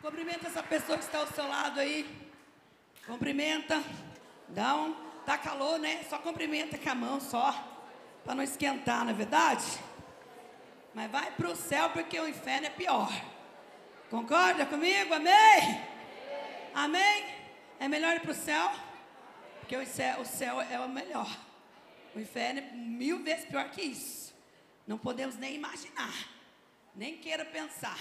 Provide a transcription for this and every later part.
Cumprimenta essa pessoa que está ao seu lado aí. Cumprimenta. Dá um. Tá calor, né? Só cumprimenta com a mão só. Para não esquentar, não é verdade? Mas vai para o céu porque o inferno é pior. Concorda comigo? Amém? Amém? É melhor ir para o céu? Porque o céu, o céu é o melhor. O inferno é mil vezes pior que isso. Não podemos nem imaginar. Nem queira pensar.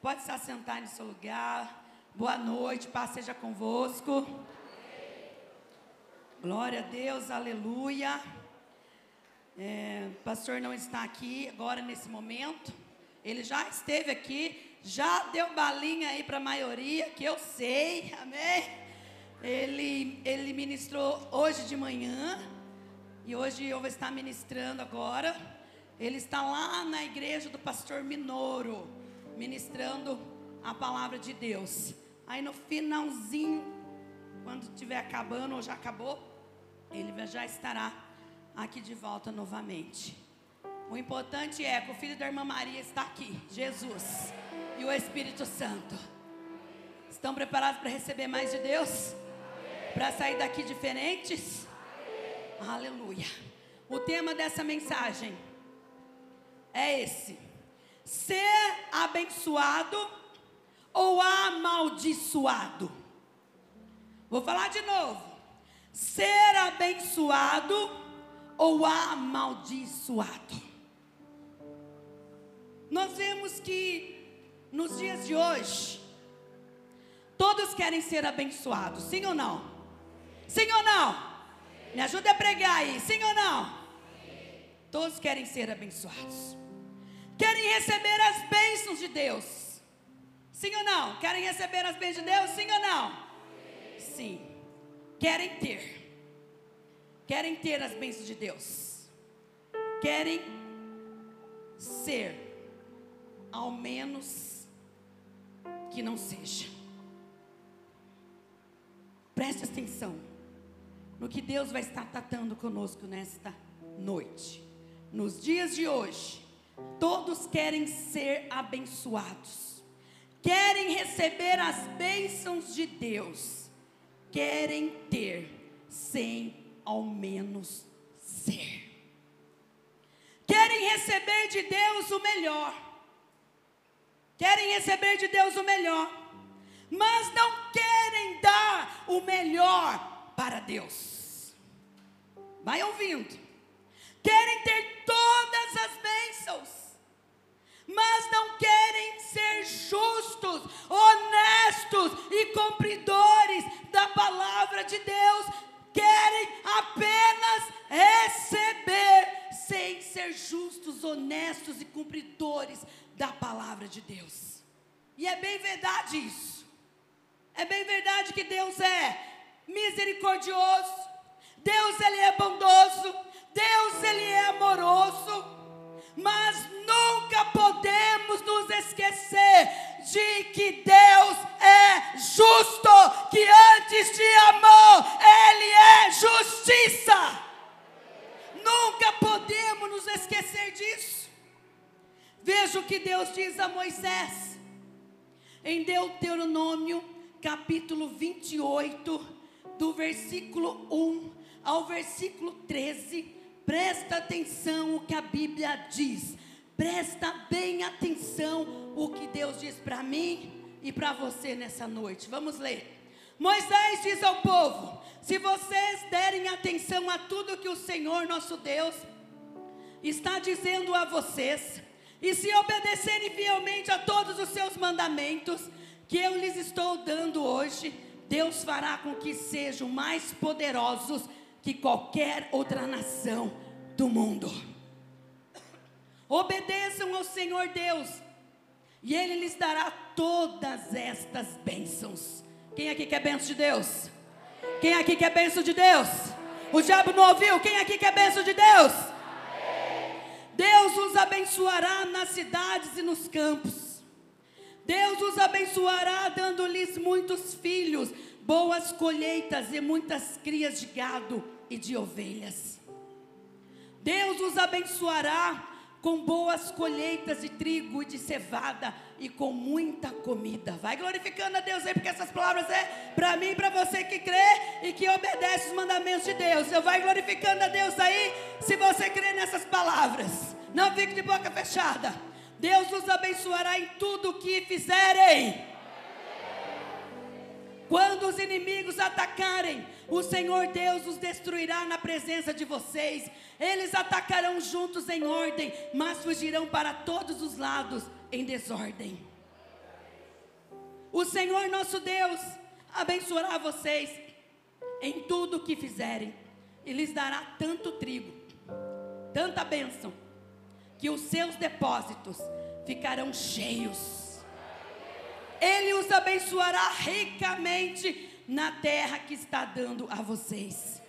Pode se assentar em seu lugar. Boa noite, paz seja convosco. Glória a Deus, aleluia. É, o pastor não está aqui agora nesse momento. Ele já esteve aqui, já deu balinha aí para a maioria, que eu sei, amém? Ele, ele ministrou hoje de manhã, e hoje eu vou estar ministrando agora. Ele está lá na igreja do pastor Minoro ministrando a palavra de Deus. Aí no finalzinho, quando estiver acabando ou já acabou, ele já estará aqui de volta novamente. O importante é que o filho da irmã Maria está aqui, Jesus e o Espírito Santo. Estão preparados para receber mais de Deus? Para sair daqui diferentes? Aleluia. O tema dessa mensagem é esse ser abençoado ou amaldiçoado? Vou falar de novo. Ser abençoado ou amaldiçoado? Nós vemos que nos dias de hoje, todos querem ser abençoados, sim ou não? Sim ou não? Me ajuda a pregar aí, sim ou não? Todos querem ser abençoados querem receber as bênçãos de Deus. Sim ou não? Querem receber as bênçãos de Deus? Sim ou não? Sim. Querem ter. Querem ter as bênçãos de Deus. Querem ser, ao menos que não seja. Preste atenção no que Deus vai estar tratando conosco nesta noite. Nos dias de hoje, Todos querem ser abençoados, querem receber as bênçãos de Deus, querem ter sem ao menos ser. Querem receber de Deus o melhor, querem receber de Deus o melhor, mas não querem dar o melhor para Deus. Vai ouvindo querem ter todas as bênçãos, mas não querem ser justos, honestos e cumpridores da palavra de Deus, querem apenas receber, sem ser justos, honestos e cumpridores da palavra de Deus. E é bem verdade isso. É bem verdade que Deus é misericordioso, Deus ele é bondoso, Deus ele é amoroso, mas nunca podemos nos esquecer de que Deus é justo, que antes de amor ele é justiça. Nunca podemos nos esquecer disso. Veja o que Deus diz a Moisés em Deuteronômio, capítulo 28, do versículo 1 ao versículo 13 Presta atenção o que a Bíblia diz. Presta bem atenção o que Deus diz para mim e para você nessa noite. Vamos ler. Moisés diz ao povo: Se vocês derem atenção a tudo que o Senhor nosso Deus está dizendo a vocês, e se obedecerem fielmente a todos os seus mandamentos que eu lhes estou dando hoje, Deus fará com que sejam mais poderosos que qualquer outra nação do mundo. Obedeçam ao Senhor Deus, e Ele lhes dará todas estas bênçãos. Quem aqui quer bênção de Deus? Quem aqui quer bênção de Deus? O diabo não ouviu? Quem aqui quer bênção de Deus? Deus os abençoará nas cidades e nos campos. Deus os abençoará dando-lhes muitos filhos, boas colheitas e muitas crias de gado e de ovelhas. Deus os abençoará com boas colheitas de trigo e de cevada e com muita comida. Vai glorificando a Deus aí, porque essas palavras é para mim para você que crê e que obedece os mandamentos de Deus. Eu vai glorificando a Deus aí, se você crê nessas palavras. Não fique de boca fechada. Deus os abençoará em tudo o que fizerem. Quando os inimigos atacarem, o Senhor Deus os destruirá na presença de vocês. Eles atacarão juntos em ordem, mas fugirão para todos os lados em desordem. O Senhor nosso Deus abençoará vocês em tudo o que fizerem, e lhes dará tanto trigo, tanta bênção, que os seus depósitos ficarão cheios ele os abençoará ricamente na terra que está dando a vocês.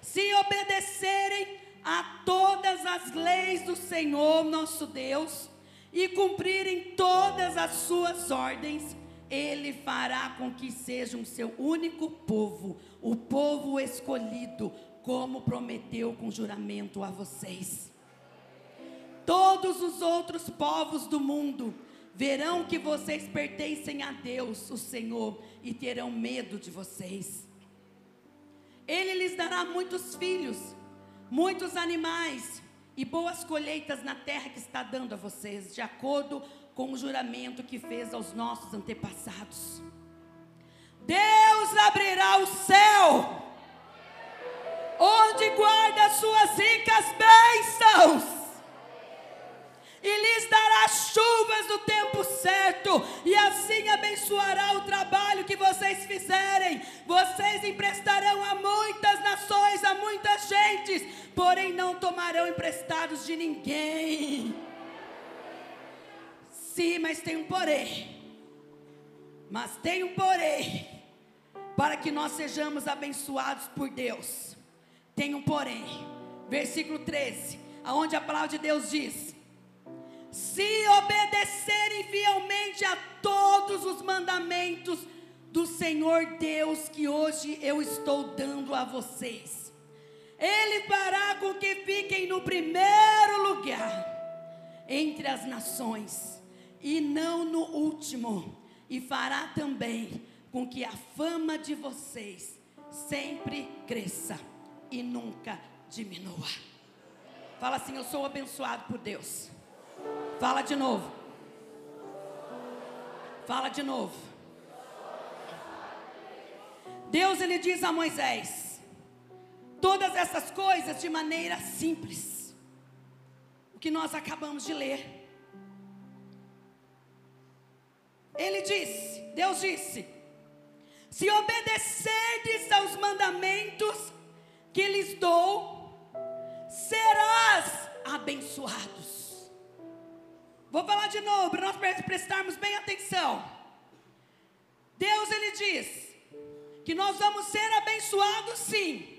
Se obedecerem a todas as leis do Senhor nosso Deus e cumprirem todas as suas ordens, ele fará com que sejam seu único povo, o povo escolhido, como prometeu com juramento a vocês. Todos os outros povos do mundo verão que vocês pertencem a Deus, o Senhor, e terão medo de vocês. Ele lhes dará muitos filhos, muitos animais e boas colheitas na terra que está dando a vocês, de acordo com o juramento que fez aos nossos antepassados. Deus abrirá o céu, onde guarda suas ricas bênçãos e lhes dará chuvas no tempo certo, e assim abençoará o trabalho que vocês fizerem. Vocês emprestarão a muitas nações, a muitas gentes, porém não tomarão emprestados de ninguém. Sim, mas tem um porém. Mas tem um porém. Para que nós sejamos abençoados por Deus. Tem um porém. Versículo 13, aonde a palavra de Deus diz: se obedecerem fielmente a todos os mandamentos do Senhor Deus que hoje eu estou dando a vocês. Ele fará com que fiquem no primeiro lugar entre as nações e não no último, e fará também com que a fama de vocês sempre cresça e nunca diminua. Fala assim: Eu sou abençoado por Deus. Fala de novo. Fala de novo. Deus ele diz a Moisés todas essas coisas de maneira simples. O que nós acabamos de ler. Ele disse, Deus disse: Se obedecerdes aos mandamentos que lhes dou, serás abençoados. Vou falar de novo para nós prestarmos bem atenção. Deus ele diz que nós vamos ser abençoados sim.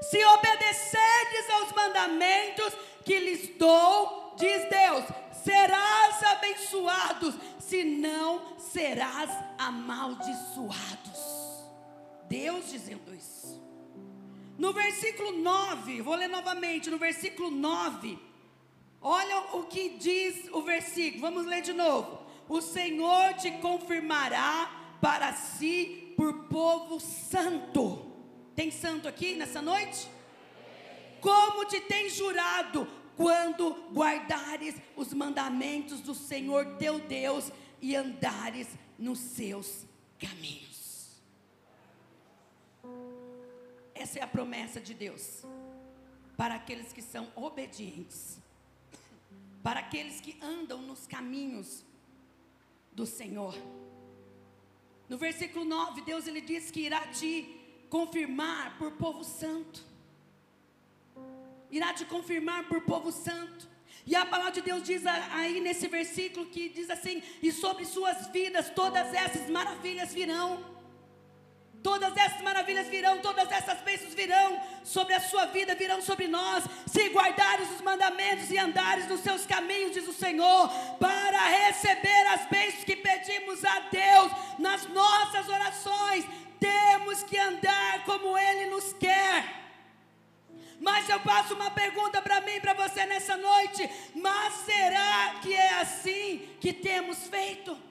Se obedecerdes aos mandamentos que lhes dou, diz Deus, serás abençoados, se não serás amaldiçoados. Deus dizendo isso. No versículo 9, vou ler novamente, no versículo 9, Olha o que diz o versículo, vamos ler de novo. O Senhor te confirmará para si por povo santo. Tem santo aqui nessa noite? Como te tem jurado quando guardares os mandamentos do Senhor teu Deus e andares nos seus caminhos. Essa é a promessa de Deus para aqueles que são obedientes para aqueles que andam nos caminhos do Senhor. No versículo 9, Deus ele diz que irá te confirmar por povo santo. Irá te confirmar por povo santo. E a palavra de Deus diz aí nesse versículo que diz assim: "E sobre suas vidas todas essas maravilhas virão". Todas essas maravilhas virão, todas essas bênçãos virão sobre a sua vida, virão sobre nós, se guardares os mandamentos e andares nos seus caminhos, diz o Senhor, para receber as bênçãos que pedimos a Deus nas nossas orações. Temos que andar como Ele nos quer. Mas eu faço uma pergunta para mim, para você nessa noite: mas será que é assim que temos feito?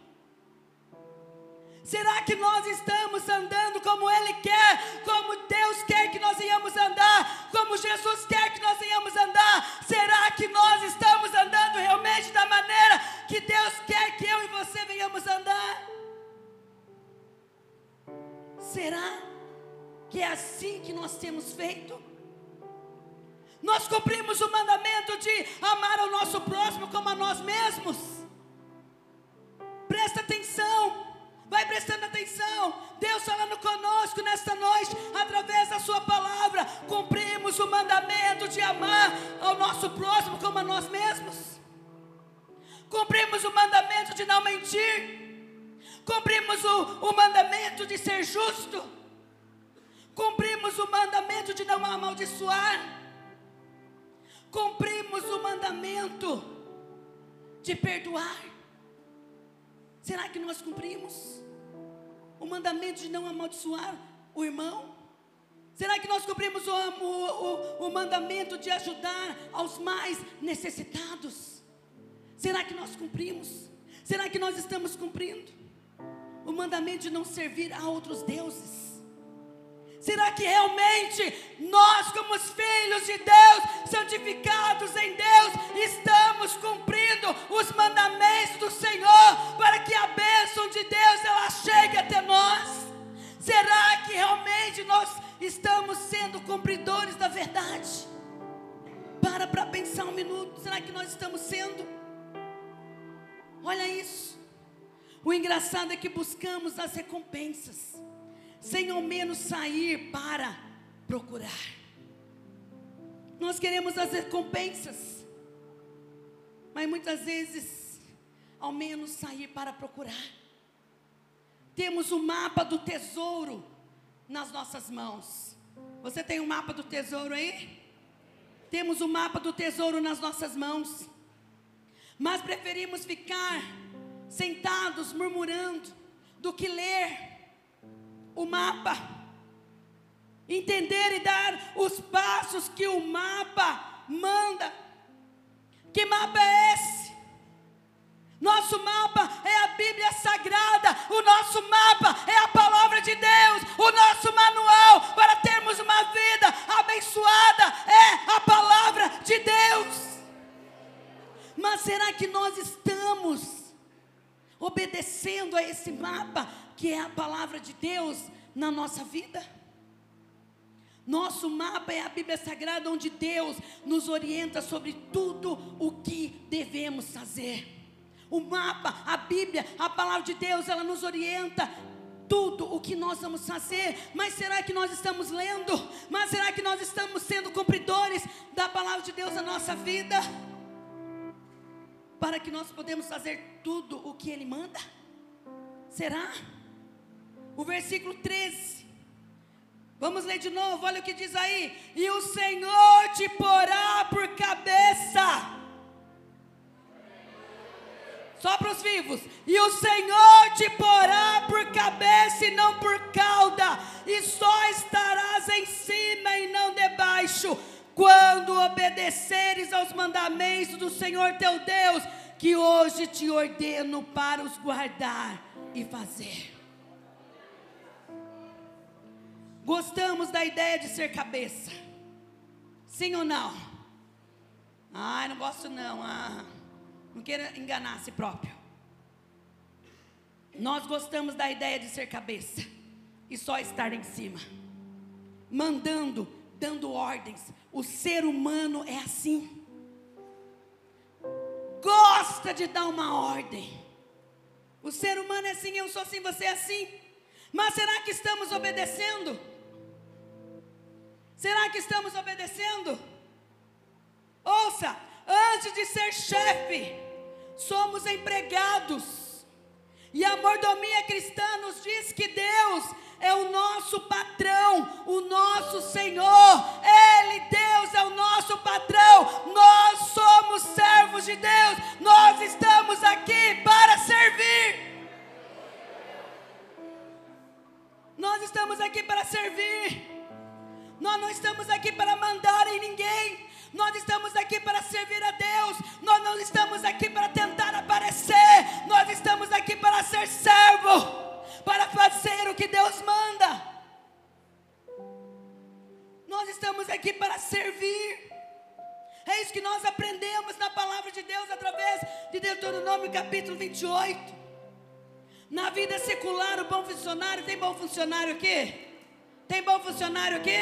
Será que nós estamos andando como Ele quer, como Deus quer que nós venhamos andar, como Jesus quer que nós venhamos andar? Será que nós estamos andando realmente da maneira que Deus quer que eu e você venhamos andar? Será que é assim que nós temos feito? Nós cumprimos o mandamento de amar ao nosso próximo como a nós mesmos. Presta atenção. Vai prestando atenção. Deus falando conosco nesta noite, através da Sua palavra. Cumprimos o mandamento de amar ao nosso próximo como a nós mesmos. Cumprimos o mandamento de não mentir. Cumprimos o, o mandamento de ser justo. Cumprimos o mandamento de não amaldiçoar cumprimos o mandamento de perdoar. Será que nós cumprimos o mandamento de não amaldiçoar o irmão? Será que nós cumprimos o, o, o, o mandamento de ajudar aos mais necessitados? Será que nós cumprimos? Será que nós estamos cumprindo o mandamento de não servir a outros deuses? Será que realmente nós, como os filhos de Deus, santificados em Deus, estamos cumprindo os mandamentos do Senhor para que a bênção de Deus ela chegue até nós? Será que realmente nós estamos sendo cumpridores da verdade? Para para pensar um minuto, será que nós estamos sendo? Olha isso. O engraçado é que buscamos as recompensas sem ao menos sair para procurar. Nós queremos as recompensas, mas muitas vezes, ao menos sair para procurar. Temos o mapa do tesouro nas nossas mãos. Você tem o um mapa do tesouro aí? Temos o mapa do tesouro nas nossas mãos, mas preferimos ficar sentados murmurando do que ler o mapa, entender e dar os passos que o mapa manda. Que mapa é esse? Nosso mapa é a Bíblia Sagrada, o nosso mapa é a palavra de Deus, o nosso manual para termos uma vida abençoada é a palavra de Deus. Mas será que nós estamos obedecendo a esse mapa? Que é a palavra de Deus na nossa vida. Nosso mapa é a Bíblia Sagrada, onde Deus nos orienta sobre tudo o que devemos fazer. O mapa, a Bíblia, a palavra de Deus, ela nos orienta tudo o que nós vamos fazer. Mas será que nós estamos lendo? Mas será que nós estamos sendo cumpridores da palavra de Deus na nossa vida? Para que nós podemos fazer tudo o que Ele manda? Será? O versículo 13. Vamos ler de novo, olha o que diz aí. E o Senhor te porá por cabeça. Só para os vivos. E o Senhor te porá por cabeça e não por cauda. E só estarás em cima e não debaixo. Quando obedeceres aos mandamentos do Senhor teu Deus, que hoje te ordeno para os guardar e fazer. Gostamos da ideia de ser cabeça? Sim ou não? Ah, não gosto não. Ah, não queira enganar a si próprio. Nós gostamos da ideia de ser cabeça e só estar em cima, mandando, dando ordens. O ser humano é assim. Gosta de dar uma ordem. O ser humano é assim, eu sou assim, você é assim. Mas será que estamos obedecendo? Será que estamos obedecendo? Ouça, antes de ser chefe, somos empregados. E a mordomia cristã nos diz que Deus é o nosso patrão, o nosso Senhor. Ele, Deus, é o nosso patrão. Nós somos servos de Deus. Nós estamos aqui para servir. Nós estamos aqui para servir. Nós não estamos aqui para mandar em ninguém. Nós estamos aqui para servir a Deus. Nós não estamos aqui para tentar aparecer. Nós estamos aqui para ser servo. Para fazer o que Deus manda. Nós estamos aqui para servir. É isso que nós aprendemos na palavra de Deus através de Deuteronômio capítulo 28. Na vida secular, o bom funcionário, tem bom funcionário aqui? Tem bom funcionário aqui?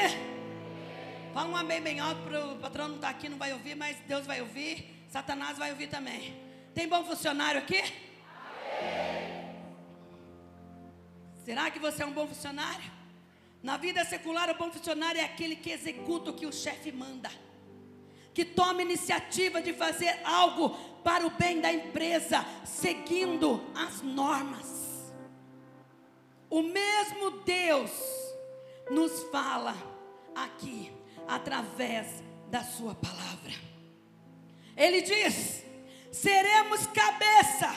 Fala um amém bem alto para o patrão não estar tá aqui, não vai ouvir, mas Deus vai ouvir, Satanás vai ouvir também. Tem bom funcionário aqui? Amém. Será que você é um bom funcionário? Na vida secular, o bom funcionário é aquele que executa o que o chefe manda que tome iniciativa de fazer algo para o bem da empresa, seguindo as normas. O mesmo Deus nos fala aqui, através da Sua palavra. Ele diz: seremos cabeça,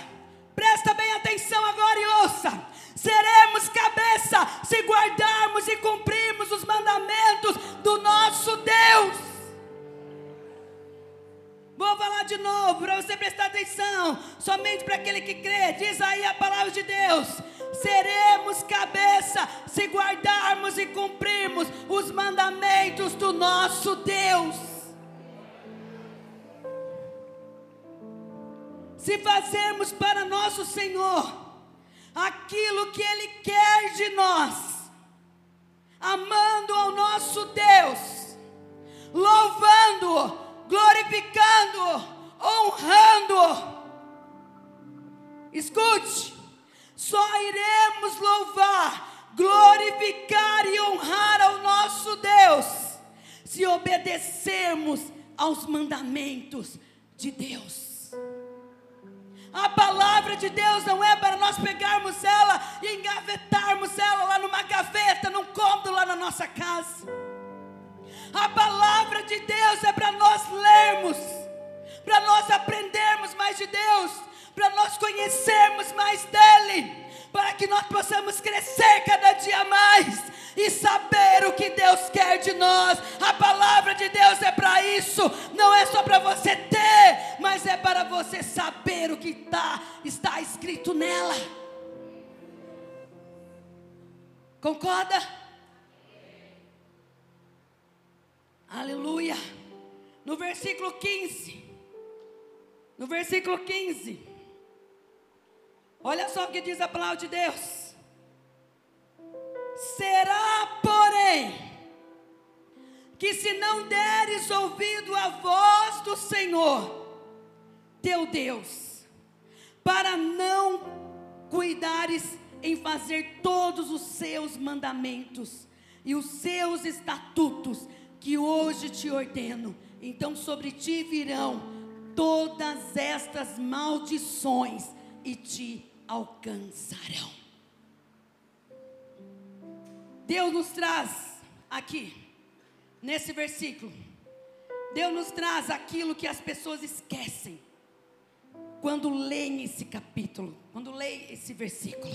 presta bem atenção agora e ouça. Seremos cabeça se guardarmos e cumprirmos os mandamentos do nosso Deus. Vou falar de novo para você prestar atenção. Somente para aquele que crê. Diz aí a palavra de Deus. Seremos cabeça se guardarmos e cumprirmos os mandamentos do nosso Deus. Se fazermos para nosso Senhor aquilo que Ele quer de nós, amando ao nosso Deus, louvando-o glorificando, honrando. Escute, só iremos louvar, glorificar e honrar ao nosso Deus se obedecermos aos mandamentos de Deus. A palavra de Deus não é para nós pegarmos ela e engavetarmos ela lá numa gaveta, num cômodo lá na nossa casa. A palavra de Deus é para nós lermos, para nós aprendermos mais de Deus, para nós conhecermos mais dEle, para que nós possamos crescer cada dia mais e saber o que Deus quer de nós. A palavra de Deus é para isso, não é só para você ter, mas é para você saber o que tá, está escrito nela. Concorda? Aleluia. No versículo 15. No versículo 15. Olha só o que diz a palavra de Deus. Será, porém, que se não deres ouvido à voz do Senhor, teu Deus, para não cuidares em fazer todos os seus mandamentos e os seus estatutos que hoje te ordeno, então sobre ti virão todas estas maldições e te alcançarão. Deus nos traz aqui, nesse versículo, Deus nos traz aquilo que as pessoas esquecem quando leem esse capítulo, quando leem esse versículo.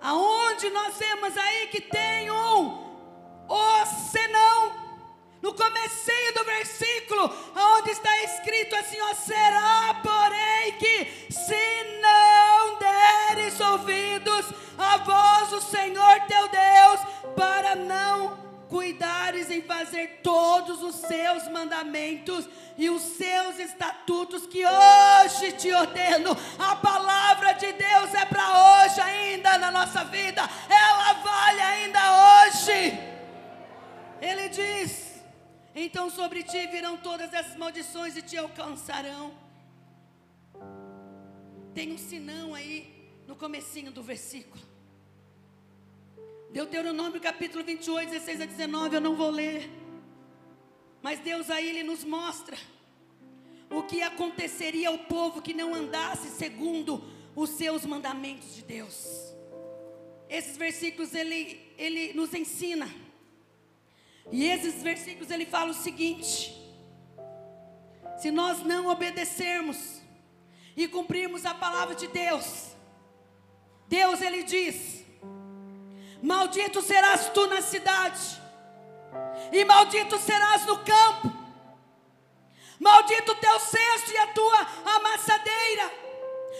Aonde nós vemos aí que tem um ou senão, no comecinho do versículo, onde está escrito assim, ó, será porém que se não deres ouvidos à voz do Senhor teu Deus, para não cuidares em fazer todos os seus mandamentos e os seus estatutos que hoje te ordeno. A palavra de Deus é para hoje ainda na nossa vida, ela vale ainda hoje. Ele diz: Então sobre ti virão todas essas maldições e te alcançarão. Tem um sinão aí no comecinho do versículo. Deuteronômio capítulo 28, 16 a 19, eu não vou ler. Mas Deus aí ele nos mostra o que aconteceria ao povo que não andasse segundo os seus mandamentos de Deus. Esses versículos ele, ele nos ensina e esses versículos ele fala o seguinte: se nós não obedecermos e cumprirmos a palavra de Deus, Deus ele diz: Maldito serás tu na cidade, e maldito serás no campo. Maldito o teu cesto e a tua amassadeira.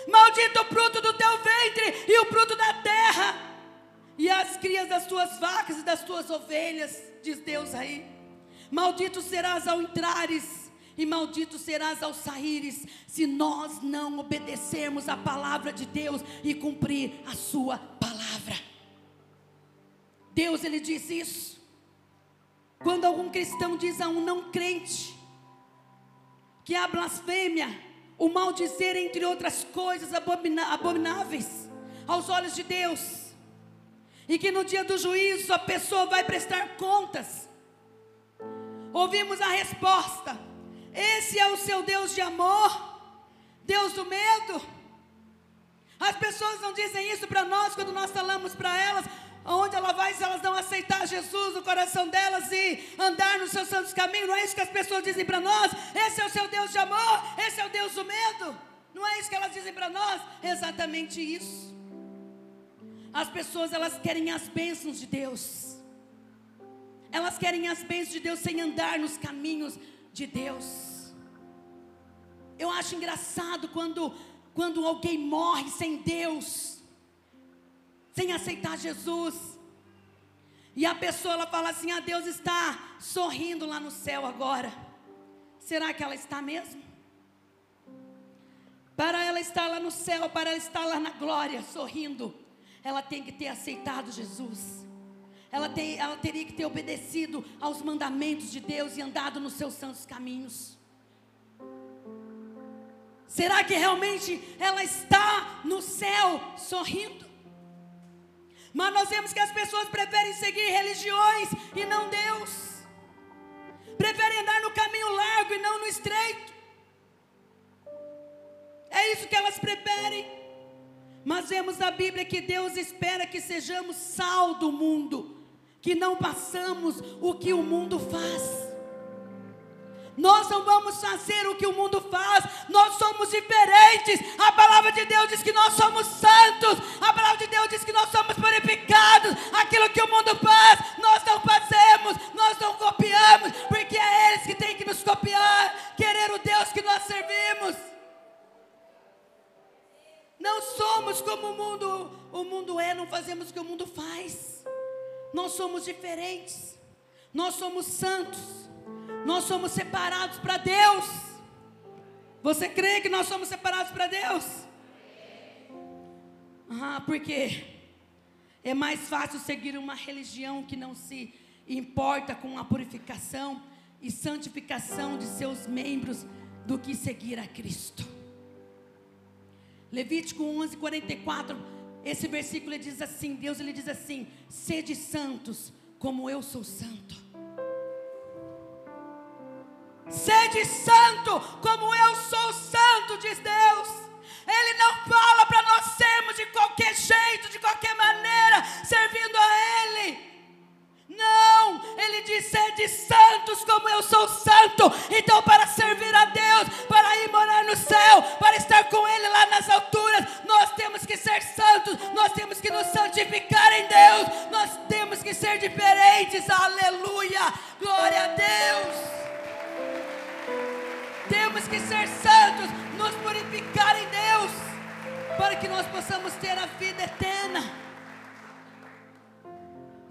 Maldito o fruto do teu ventre e o fruto da terra. E as crias das tuas vacas e das tuas ovelhas, diz Deus aí. Maldito serás ao entrares e maldito serás ao saíres, se nós não obedecermos a palavra de Deus e cumprir a sua palavra. Deus ele diz isso. Quando algum cristão diz a um não crente que a blasfêmia, o maldizer, entre outras coisas abomináveis aos olhos de Deus, e que no dia do juízo a pessoa vai prestar contas. Ouvimos a resposta: esse é o seu Deus de amor, Deus do medo. As pessoas não dizem isso para nós quando nós falamos para elas, Onde ela vai se elas não aceitar Jesus no coração delas e andar nos seus santos caminhos? Não é isso que as pessoas dizem para nós? Esse é o seu Deus de amor? Esse é o Deus do medo? Não é isso que elas dizem para nós? Exatamente isso. As pessoas elas querem as bênçãos de Deus. Elas querem as bênçãos de Deus sem andar nos caminhos de Deus. Eu acho engraçado quando quando alguém morre sem Deus sem aceitar Jesus. E a pessoa ela fala assim: "Ah, Deus está sorrindo lá no céu agora". Será que ela está mesmo? Para ela estar lá no céu, para ela estar lá na glória, sorrindo, ela tem que ter aceitado Jesus. Ela, tem, ela teria que ter obedecido aos mandamentos de Deus e andado nos seus santos caminhos. Será que realmente ela está no céu sorrindo? Mas nós vemos que as pessoas preferem seguir religiões e não Deus. Preferem andar no caminho largo e não no estreito. É isso que elas preferem. Mas vemos na Bíblia que Deus espera que sejamos sal do mundo, que não passamos o que o mundo faz. Nós não vamos fazer o que o mundo faz, nós somos diferentes. A palavra de Deus diz que nós somos santos, a palavra de Deus diz que nós somos purificados. Aquilo que o mundo faz, nós não fazemos, nós não copiamos, porque é eles que têm que nos copiar, querer o Deus que nós servimos. Não somos como o mundo, o mundo é, não fazemos o que o mundo faz. Nós somos diferentes. Nós somos santos. Nós somos separados para Deus. Você crê que nós somos separados para Deus? Ah, porque é mais fácil seguir uma religião que não se importa com a purificação e santificação de seus membros do que seguir a Cristo. Levítico 11, 44, esse versículo diz assim: Deus ele diz assim: sede santos, como eu sou santo. Sede santo, como eu sou santo, diz Deus. Ele não fala para nós sermos de qualquer jeito, de qualquer maneira, servindo Ele. Ele diz: sede santos, como eu sou santo. Então, para servir a Deus, para ir morar no céu, para estar com Ele lá nas alturas, nós temos que ser santos, nós temos que nos santificar em Deus, nós temos que ser diferentes. Aleluia, glória a Deus. Temos que ser santos, nos purificar em Deus, para que nós possamos ter a vida eterna.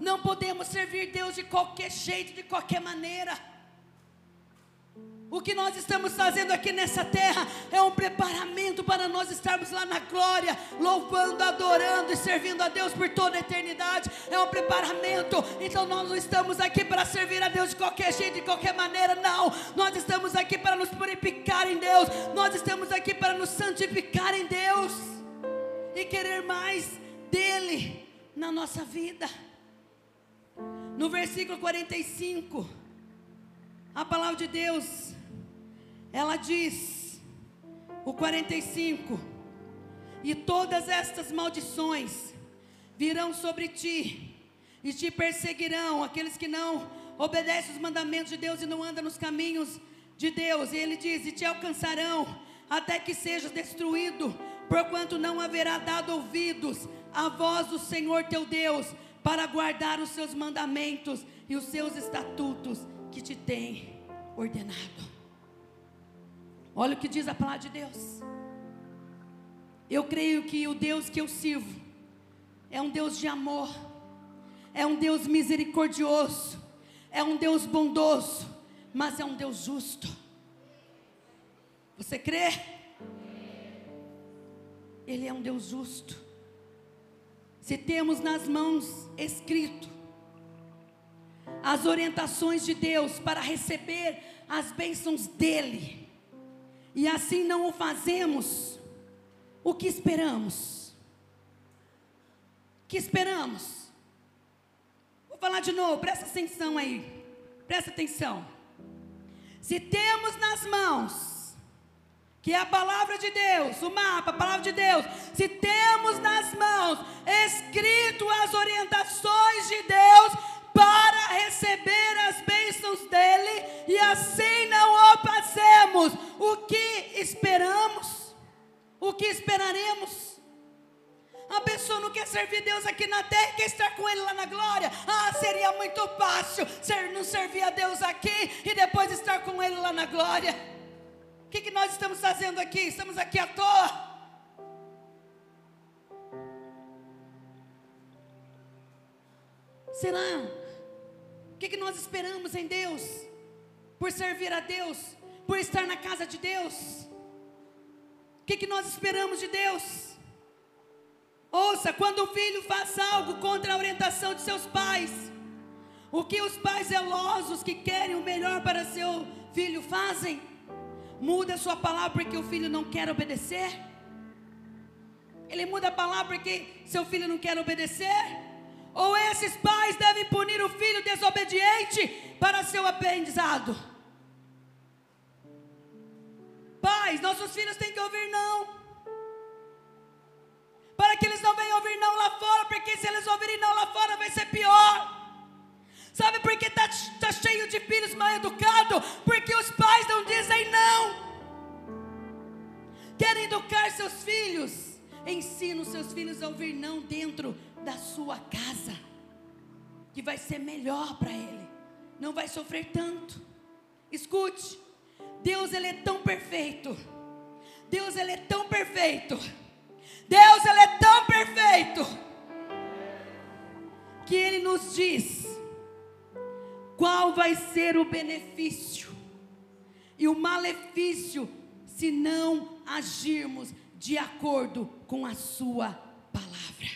Não podemos servir Deus de qualquer jeito, de qualquer maneira. O que nós estamos fazendo aqui nessa terra é um preparamento para nós estarmos lá na glória, louvando, adorando e servindo a Deus por toda a eternidade. É um preparamento. Então nós não estamos aqui para servir a Deus de qualquer jeito, de qualquer maneira, não. Nós estamos aqui para nos purificar em Deus. Nós estamos aqui para nos santificar em Deus e querer mais dele na nossa vida. No versículo 45, a palavra de Deus ela diz, o 45: E todas estas maldições virão sobre ti, e te perseguirão aqueles que não obedecem os mandamentos de Deus e não andam nos caminhos de Deus. E ele diz: E te alcançarão até que sejas destruído, porquanto não haverá dado ouvidos à voz do Senhor teu Deus, para guardar os seus mandamentos e os seus estatutos que te tem ordenado. Olha o que diz a palavra de Deus. Eu creio que o Deus que eu sirvo é um Deus de amor, é um Deus misericordioso, é um Deus bondoso, mas é um Deus justo. Você crê? Ele é um Deus justo. Se temos nas mãos escrito as orientações de Deus para receber as bênçãos dEle, e assim não o fazemos, o que esperamos? O que esperamos? Vou falar de novo, presta atenção aí, presta atenção. Se temos nas mãos que é a palavra de Deus, o mapa, a palavra de Deus. Se temos nas mãos escrito as orientações de Deus para receber as bênçãos dele e assim não o passemos, o que esperamos? O que esperaremos? A pessoa não quer servir Deus aqui na terra, quer estar com Ele lá na glória. Ah, seria muito fácil ser, não servir a Deus aqui e depois estar com Ele lá na glória que, que nós estamos fazendo aqui? Estamos aqui à toa. Será? O que, que nós esperamos em Deus? Por servir a Deus? Por estar na casa de Deus? O que, que nós esperamos de Deus? Ouça, quando o filho faz algo contra a orientação de seus pais, o que os pais zelosos que querem o melhor para seu filho fazem? Muda a sua palavra porque o filho não quer obedecer? Ele muda a palavra porque seu filho não quer obedecer? Ou esses pais devem punir o filho desobediente para seu aprendizado? Pais, nossos filhos têm que ouvir não. Para que eles não venham ouvir não lá fora, porque se eles ouvirem não lá fora vai ser pior. Sabe por que está tá cheio de filhos mal educados? Porque os pais não dizem não. Querem educar seus filhos. Ensina os seus filhos a ouvir não dentro da sua casa. Que vai ser melhor para ele. Não vai sofrer tanto. Escute. Deus ele é tão perfeito. Deus ele é tão perfeito. Deus ele é tão perfeito que ele nos diz qual vai ser o benefício e o malefício se não agirmos de acordo com a Sua palavra.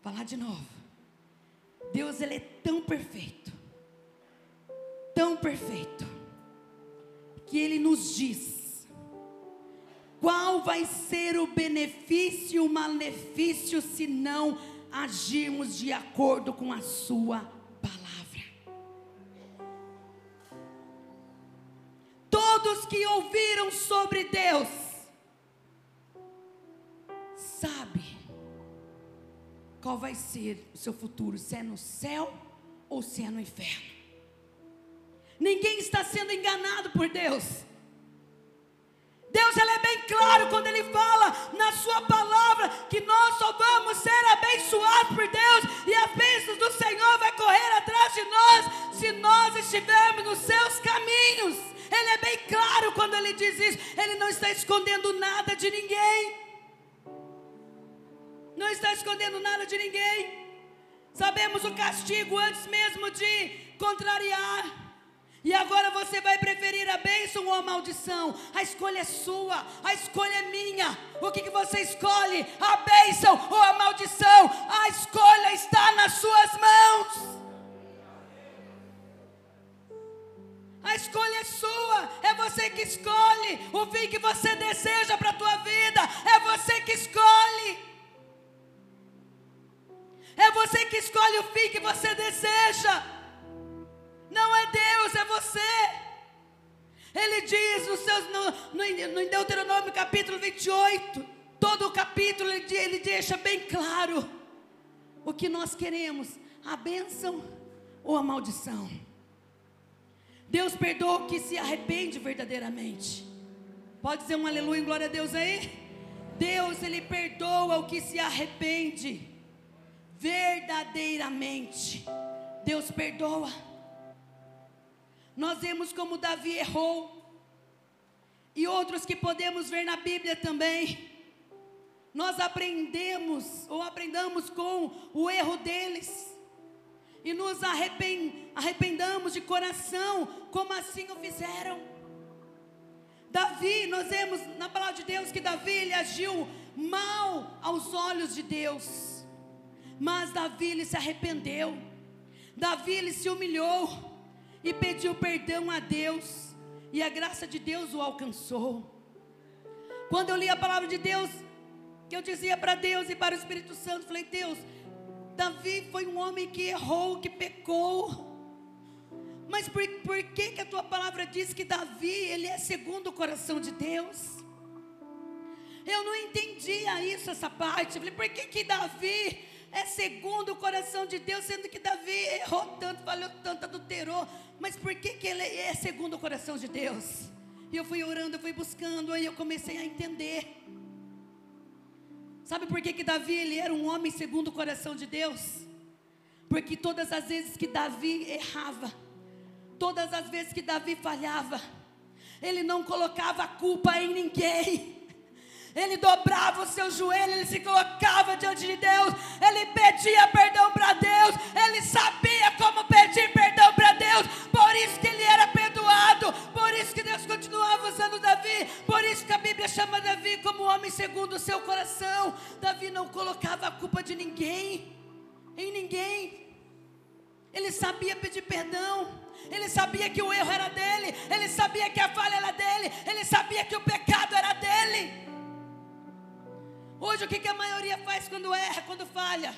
Falar de novo. Deus ele é tão perfeito, tão perfeito, que Ele nos diz qual vai ser o benefício e o malefício se não agirmos de acordo com a Sua palavra. Todos que ouviram sobre Deus, sabe qual vai ser o seu futuro, se é no céu ou se é no inferno. Ninguém está sendo enganado por Deus. Deus ele é bem claro quando ele fala na sua palavra que nós só vamos ser abençoados por Deus e as bênçãos do Senhor vai correr atrás de nós se nós estivermos nos seus caminhos. Ele é bem claro quando ele diz isso. Ele não está escondendo nada de ninguém. Não está escondendo nada de ninguém. Sabemos o castigo antes mesmo de contrariar. E agora você vai preferir a bênção ou a maldição? A escolha é sua, a escolha é minha. O que, que você escolhe? A bênção ou a maldição? A escolha está nas suas mãos. A escolha é sua, é você que escolhe o fim que você deseja para a tua vida, é você que escolhe. É você que escolhe o fim que você deseja. Não é Deus, é você. Ele diz no, seus, no, no, Deuteronômio capítulo 28, todo o capítulo ele, ele deixa bem claro o que nós queremos: a bênção ou a maldição. Deus perdoa o que se arrepende verdadeiramente. Pode dizer um aleluia, glória a Deus aí? Deus, Ele perdoa o que se arrepende. Verdadeiramente. Deus perdoa. Nós vemos como Davi errou. E outros que podemos ver na Bíblia também. Nós aprendemos ou aprendamos com o erro deles. E nos arrependamos de coração, como assim o fizeram. Davi, nós vemos na palavra de Deus que Davi ele agiu mal aos olhos de Deus. Mas Davi ele se arrependeu. Davi ele se humilhou e pediu perdão a Deus. E a graça de Deus o alcançou. Quando eu li a palavra de Deus, que eu dizia para Deus e para o Espírito Santo, falei: Deus, Davi foi um homem que errou, que pecou. Mas por, por que, que a tua palavra diz que Davi, ele é segundo o coração de Deus? Eu não entendia isso, essa parte. Falei, por que, que Davi é segundo o coração de Deus, sendo que Davi errou tanto, falhou tanto, adulterou? Mas por que, que ele é segundo o coração de Deus? E eu fui orando, eu fui buscando, aí eu comecei a entender. Sabe por que, que Davi ele era um homem segundo o coração de Deus? Porque todas as vezes que Davi errava, Todas as vezes que Davi falhava, ele não colocava a culpa em ninguém. Ele dobrava o seu joelho, ele se colocava diante de Deus, ele pedia perdão para Deus, ele sabia como pedir perdão para Deus, por isso que ele era perdoado, por isso que Deus continuava usando Davi, por isso que a Bíblia chama Davi como homem segundo o seu coração. Davi não colocava a culpa de ninguém, em ninguém, ele sabia pedir perdão. Ele sabia que o erro era dele, ele sabia que a falha era dele, ele sabia que o pecado era dele. Hoje o que, que a maioria faz quando erra, quando falha?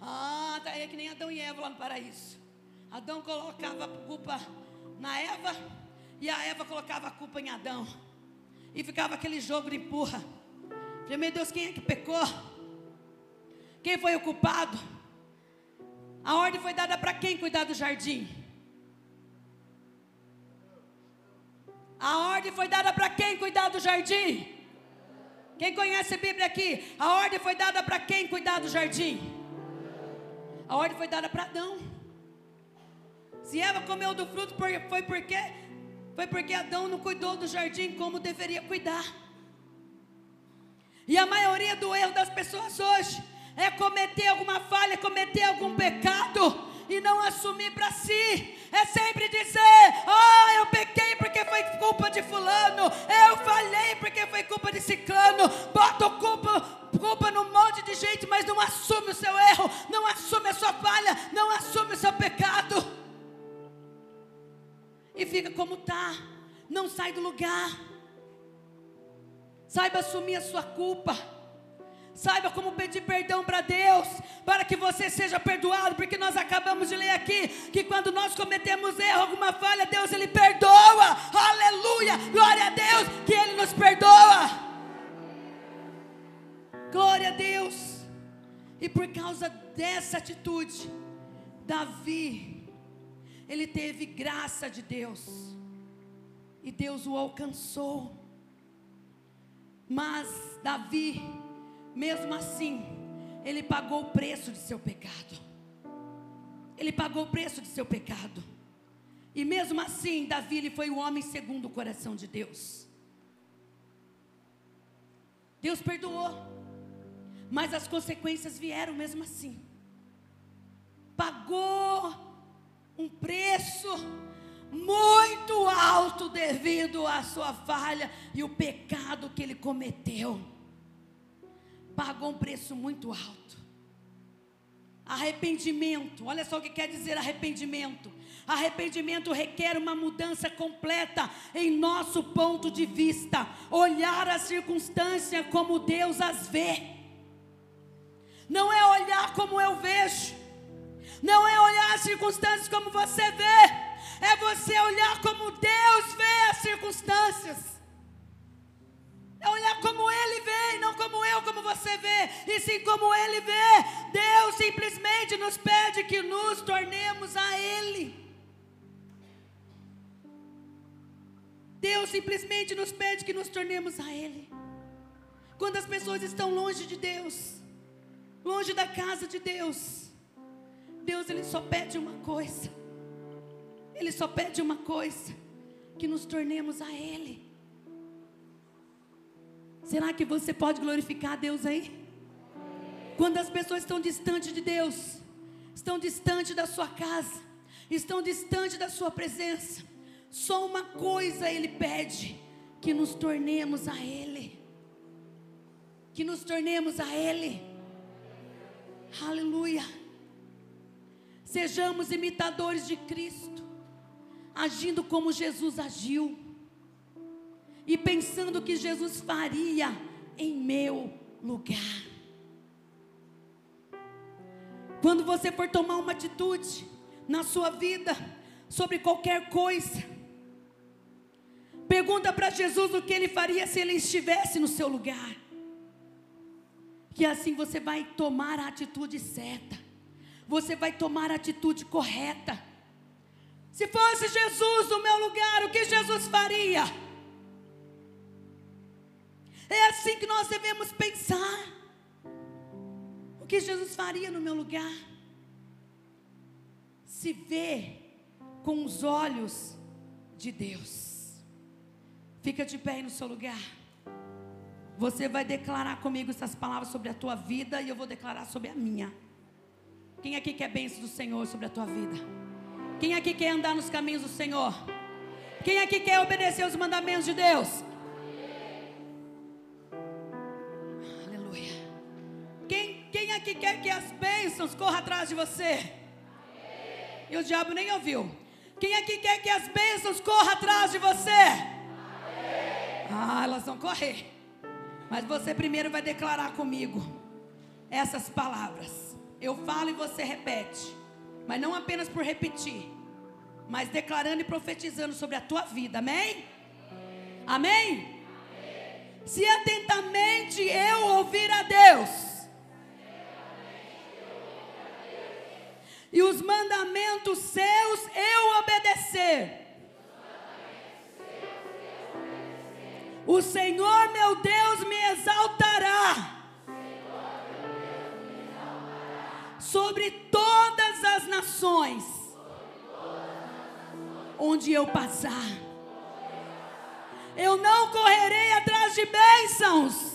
Ah, tá, é que nem Adão e Eva lá no paraíso. Adão colocava a culpa na Eva e a Eva colocava a culpa em Adão. E ficava aquele jogo de empurra. Falei, meu Deus, quem é que pecou? Quem foi o culpado? A ordem foi dada para quem cuidar do jardim? A ordem foi dada para quem cuidar do jardim? Quem conhece a Bíblia aqui? A ordem foi dada para quem cuidar do jardim? A ordem foi dada para Adão. Se Eva comeu do fruto, foi porque foi porque Adão não cuidou do jardim como deveria cuidar. E a maioria do erro das pessoas hoje é cometer alguma falha, cometer algum pecado e não assumir para si. É sempre dizer: Ah, eu pequei porque foi culpa de Fulano, eu falhei porque foi culpa de Ciclano. Bota culpa, culpa num monte de gente, mas não assume o seu erro, não assume a sua falha, não assume o seu pecado. E fica como está, não sai do lugar. Saiba assumir a sua culpa. Saiba como pedir perdão para Deus, para que você seja perdoado, porque nós acabamos de ler aqui que quando nós cometemos erro, alguma falha, Deus ele perdoa. Aleluia! Glória a Deus que ele nos perdoa. Glória a Deus. E por causa dessa atitude, Davi ele teve graça de Deus. E Deus o alcançou. Mas Davi mesmo assim, ele pagou o preço de seu pecado. Ele pagou o preço de seu pecado. E mesmo assim, Davi ele foi o homem segundo o coração de Deus. Deus perdoou, mas as consequências vieram mesmo assim. Pagou um preço muito alto devido à sua falha e o pecado que ele cometeu pagou um preço muito alto. Arrependimento, olha só o que quer dizer arrependimento. Arrependimento requer uma mudança completa em nosso ponto de vista, olhar as circunstâncias como Deus as vê. Não é olhar como eu vejo, não é olhar as circunstâncias como você vê, é você olhar como Deus vê as circunstâncias. É olhar como Ele vê, e não como eu, como você vê, e sim como Ele vê. Deus simplesmente nos pede que nos tornemos a Ele. Deus simplesmente nos pede que nos tornemos a Ele. Quando as pessoas estão longe de Deus, longe da casa de Deus, Deus ele só pede uma coisa. Ele só pede uma coisa: que nos tornemos a Ele. Será que você pode glorificar a Deus aí? Quando as pessoas estão distantes de Deus, estão distantes da sua casa, estão distantes da sua presença, só uma coisa Ele pede: que nos tornemos a Ele. Que nos tornemos a Ele. Aleluia. Sejamos imitadores de Cristo, agindo como Jesus agiu, e pensando que Jesus faria em meu lugar. Quando você for tomar uma atitude na sua vida sobre qualquer coisa, Pergunta para Jesus o que ele faria se ele estivesse no seu lugar. Que assim você vai tomar a atitude certa. Você vai tomar a atitude correta. Se fosse Jesus no meu lugar, o que Jesus faria? É assim que nós devemos pensar. O que Jesus faria no meu lugar? Se ver com os olhos de Deus. Fica de pé aí no seu lugar. Você vai declarar comigo essas palavras sobre a tua vida e eu vou declarar sobre a minha. Quem aqui quer bênção do Senhor sobre a tua vida? Quem aqui quer andar nos caminhos do Senhor? Quem aqui quer obedecer os mandamentos de Deus? Aqui quer que as bênçãos corram atrás de você? E o diabo nem ouviu. Quem aqui quer que as bênçãos corram atrás de você? Ah, elas vão correr. Mas você primeiro vai declarar comigo essas palavras. Eu falo e você repete. Mas não apenas por repetir, mas declarando e profetizando sobre a tua vida. Amém? Amém? Amém? Se atentamente eu ouvir a Deus. E os mandamentos seus eu obedecer O Senhor meu Deus me exaltará. Sobre todas as nações onde eu passar. Eu não correrei atrás de bênçãos.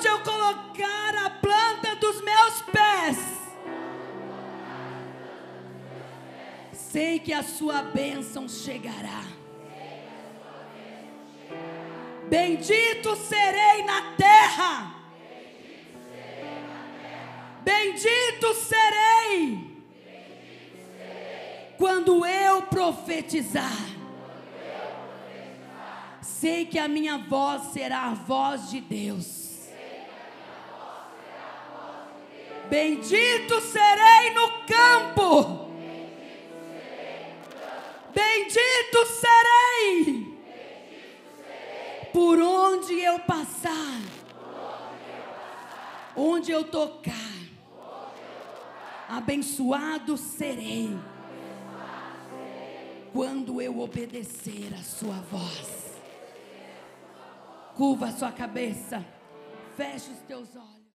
Onde eu colocar a planta dos meus pés sei que a sua bênção chegará. Bendito serei na terra. Bendito serei. Quando eu profetizar. Sei que a minha voz será a voz de Deus. Bendito serei no campo. Bendito serei. Por onde eu passar. Onde eu tocar. Abençoado serei. Quando eu obedecer a sua voz. Curva a sua cabeça. Feche os teus olhos.